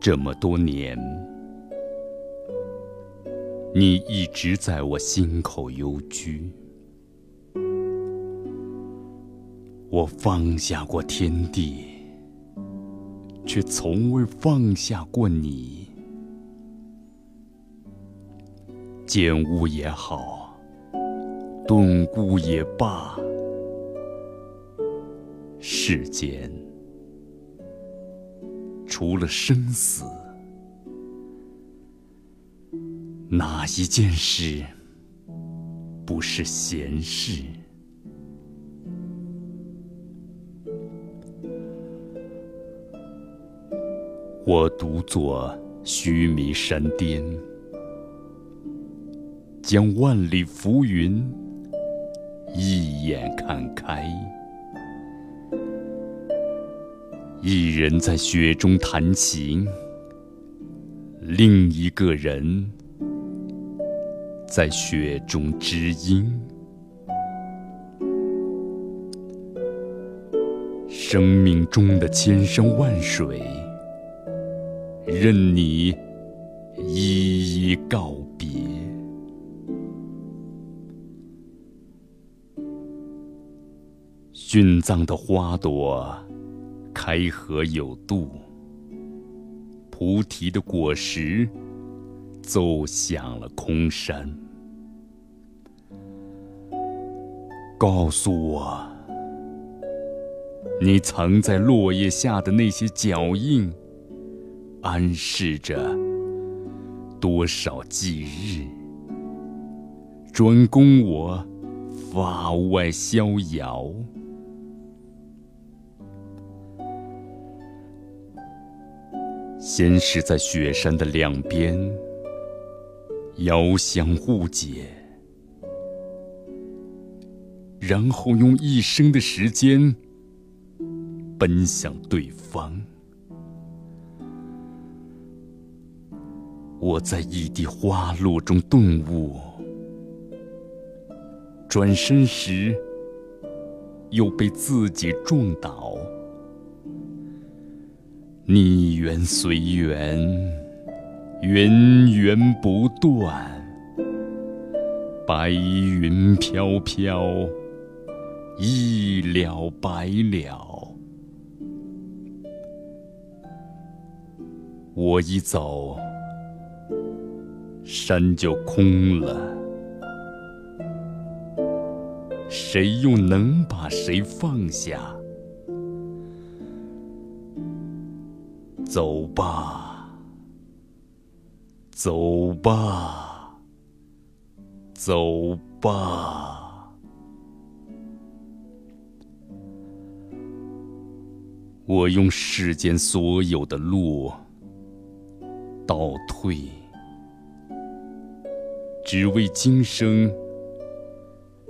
这么多年，你一直在我心口幽居。我放下过天地，却从未放下过你。见物也好，顿悟也罢，世间。除了生死，哪一件事不是闲事？我独坐须弥山巅，将万里浮云一眼看开。一人在雪中弹琴，另一个人在雪中知音。生命中的千山万水，任你一一告别。殉葬的花朵。开合有度，菩提的果实奏响了空山。告诉我，你藏在落叶下的那些脚印，暗示着多少忌日，专供我法外逍遥。先是在雪山的两边遥相互解，然后用一生的时间奔向对方。我在一地花落中顿悟，转身时又被自己撞倒。逆缘随缘，源源不断，白云飘飘，一了百了。我一走，山就空了，谁又能把谁放下？走吧，走吧，走吧。我用世间所有的路倒退，只为今生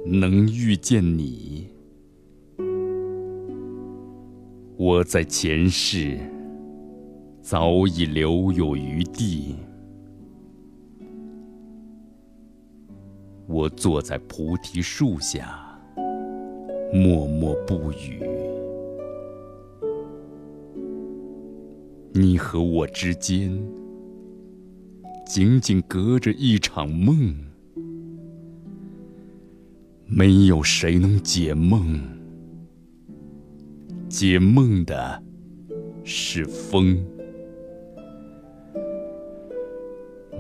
能遇见你。我在前世。早已留有余地。我坐在菩提树下，默默不语。你和我之间，仅仅隔着一场梦，没有谁能解梦。解梦的是风。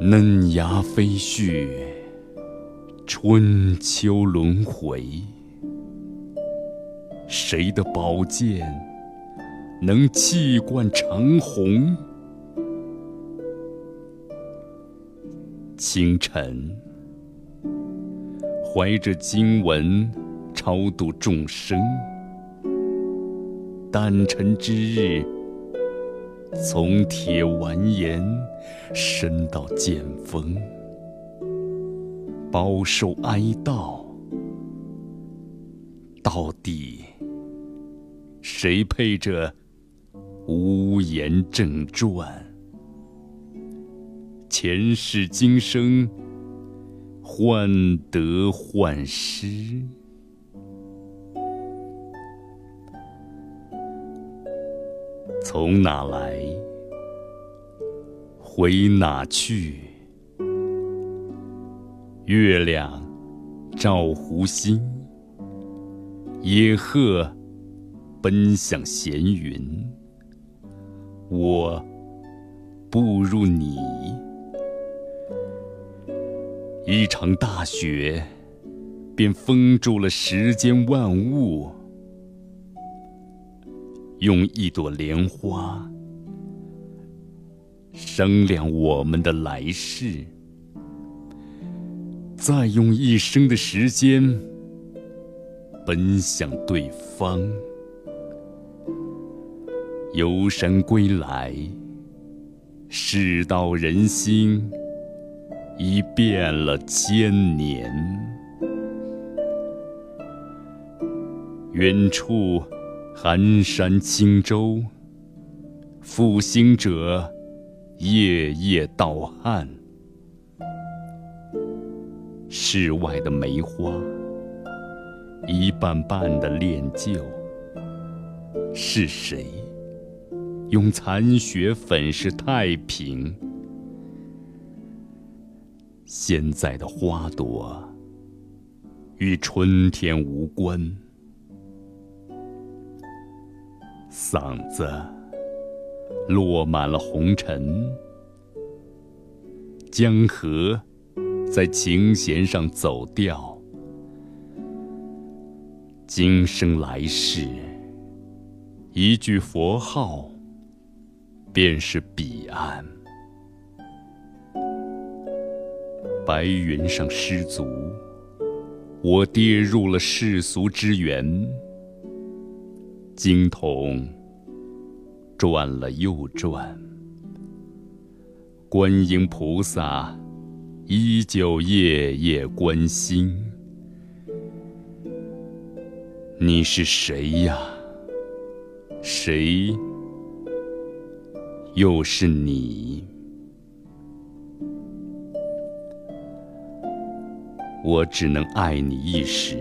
嫩芽飞絮，春秋轮回。谁的宝剑能气贯长虹？清晨，怀着经文超度众生。诞辰之日。从铁完颜伸到剑锋，饱受哀悼。到底谁配这无言正传？前世今生，患得患失。从哪来？回哪去？月亮照湖心，野鹤奔向闲云。我步入你，一场大雪便封住了世间万物。用一朵莲花商量我们的来世。再用一生的时间奔向对方，游山归来，世道人心已变了千年。远处寒山轻舟，负行者夜夜盗汗。室外的梅花，一瓣瓣的恋旧。是谁用残雪粉饰太平？现在的花朵与春天无关。嗓子落满了红尘，江河。在琴弦上走调，今生来世，一句佛号，便是彼岸。白云上失足，我跌入了世俗之源。经筒转了又转，观音菩萨。依旧夜夜关心，你是谁呀？谁又是你？我只能爱你一时，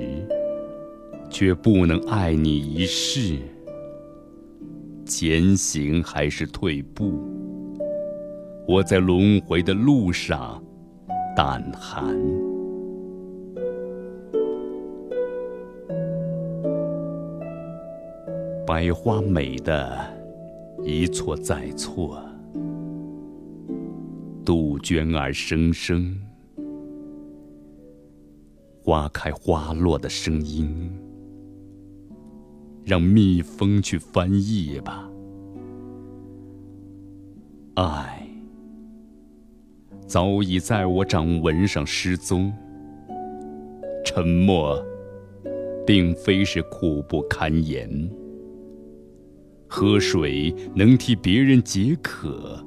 却不能爱你一世。前行还是退步？我在轮回的路上。胆寒，百花美的一错再错，杜鹃儿声声，花开花落的声音，让蜜蜂去翻译吧，爱。早已在我掌纹上失踪。沉默，并非是苦不堪言。喝水能替别人解渴。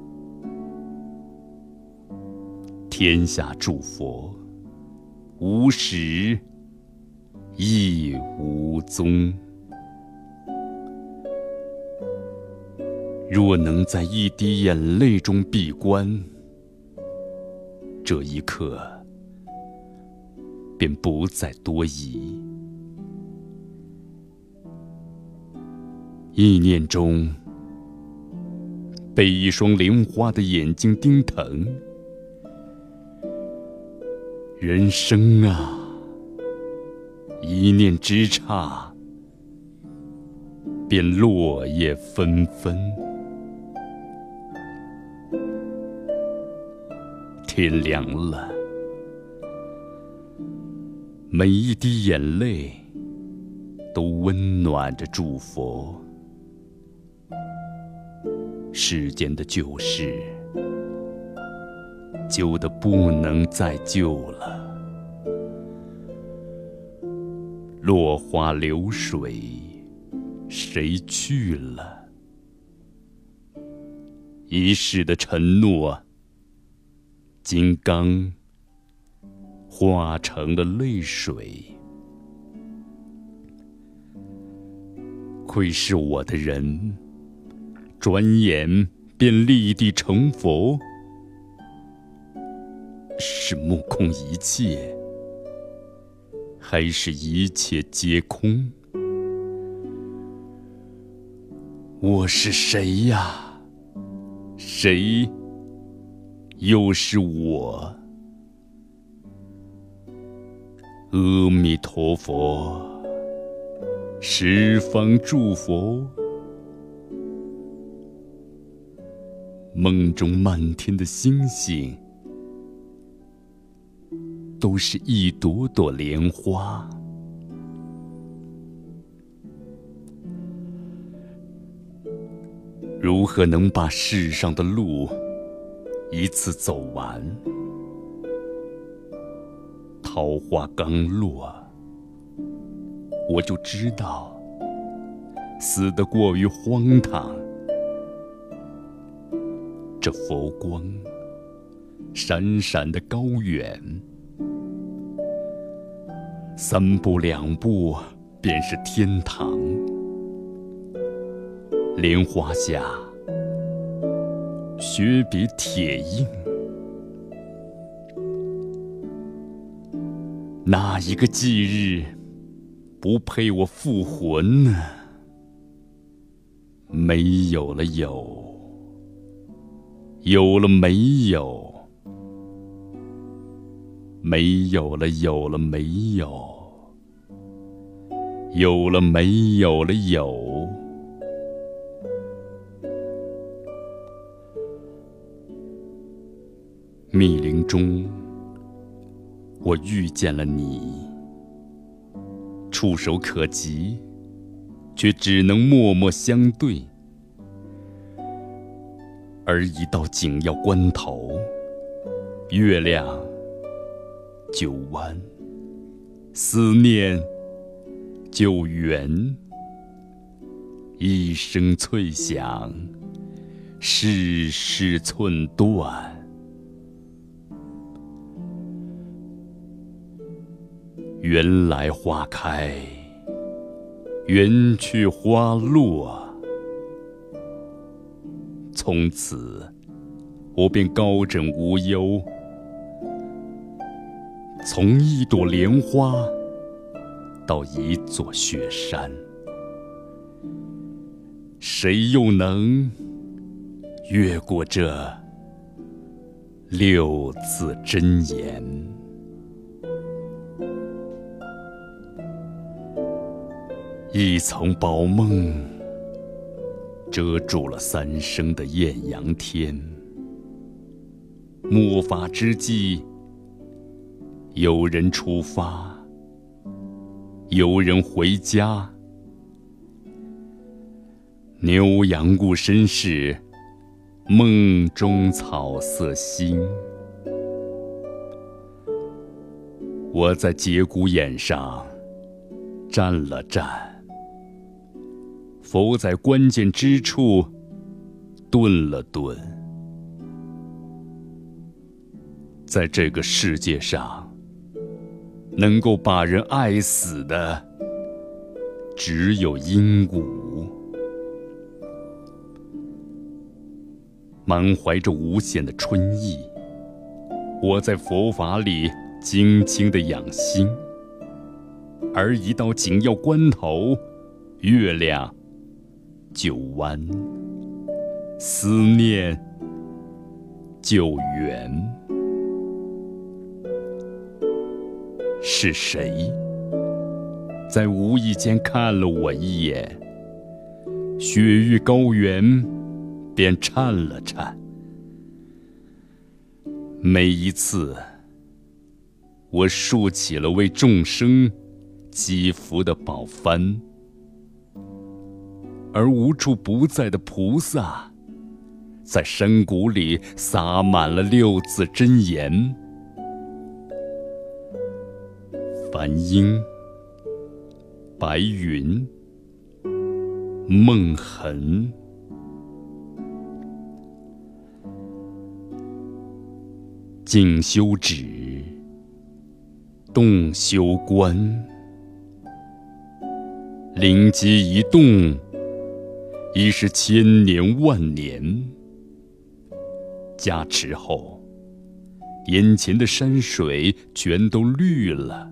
天下诸佛，无始亦无踪。若能在一滴眼泪中闭关。这一刻，便不再多疑。意念中，被一双莲花的眼睛盯疼。人生啊，一念之差，便落叶纷纷。天凉了，每一滴眼泪都温暖着祝福。世间的旧事，旧的不能再旧了。落花流水，谁去了？一世的承诺。金刚化成了泪水，窥视我的人，转眼便立地成佛。是目空一切，还是一切皆空？我是谁呀？谁？又是我。阿弥陀佛，十方诸佛。梦中漫天的星星，都是一朵朵莲花。如何能把世上的路一次走完？桃花刚落，我就知道死得过于荒唐。这佛光闪闪的高远，三步两步便是天堂。莲花下，雪比铁硬。哪一个忌日不配我复魂呢？没有了有，有了没有，没有了有了没有，有了没有了有。密林中。我遇见了你，触手可及，却只能默默相对。而一到紧要关头，月亮就弯，思念就圆。一声脆响，世事寸断。缘来花开，缘去花落。从此，我便高枕无忧。从一朵莲花到一座雪山，谁又能越过这六字真言？一层宝梦遮住了三生的艳阳天。末法之际，有人出发，有人回家。牛羊故身世，梦中草色新。我在节骨眼上站了站。佛在关键之处顿了顿，在这个世界上，能够把人爱死的只有鹦鹉。满怀着无限的春意，我在佛法里轻轻的养心，而一到紧要关头，月亮。九弯，思念就圆。是谁在无意间看了我一眼？雪域高原便颤了颤。每一次，我竖起了为众生祈福的宝幡。而无处不在的菩萨，在山谷里洒满了六字真言：梵音、白云、梦痕、静修止、动修观、灵机一动。已是千年万年，加持后，眼前的山水全都绿了，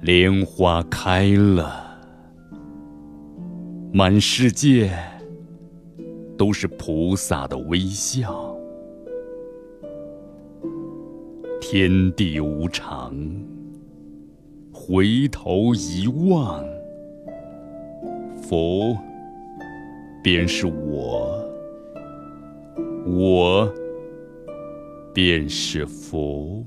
莲花开了，满世界都是菩萨的微笑。天地无常，回头一望，佛便是我，我便是佛。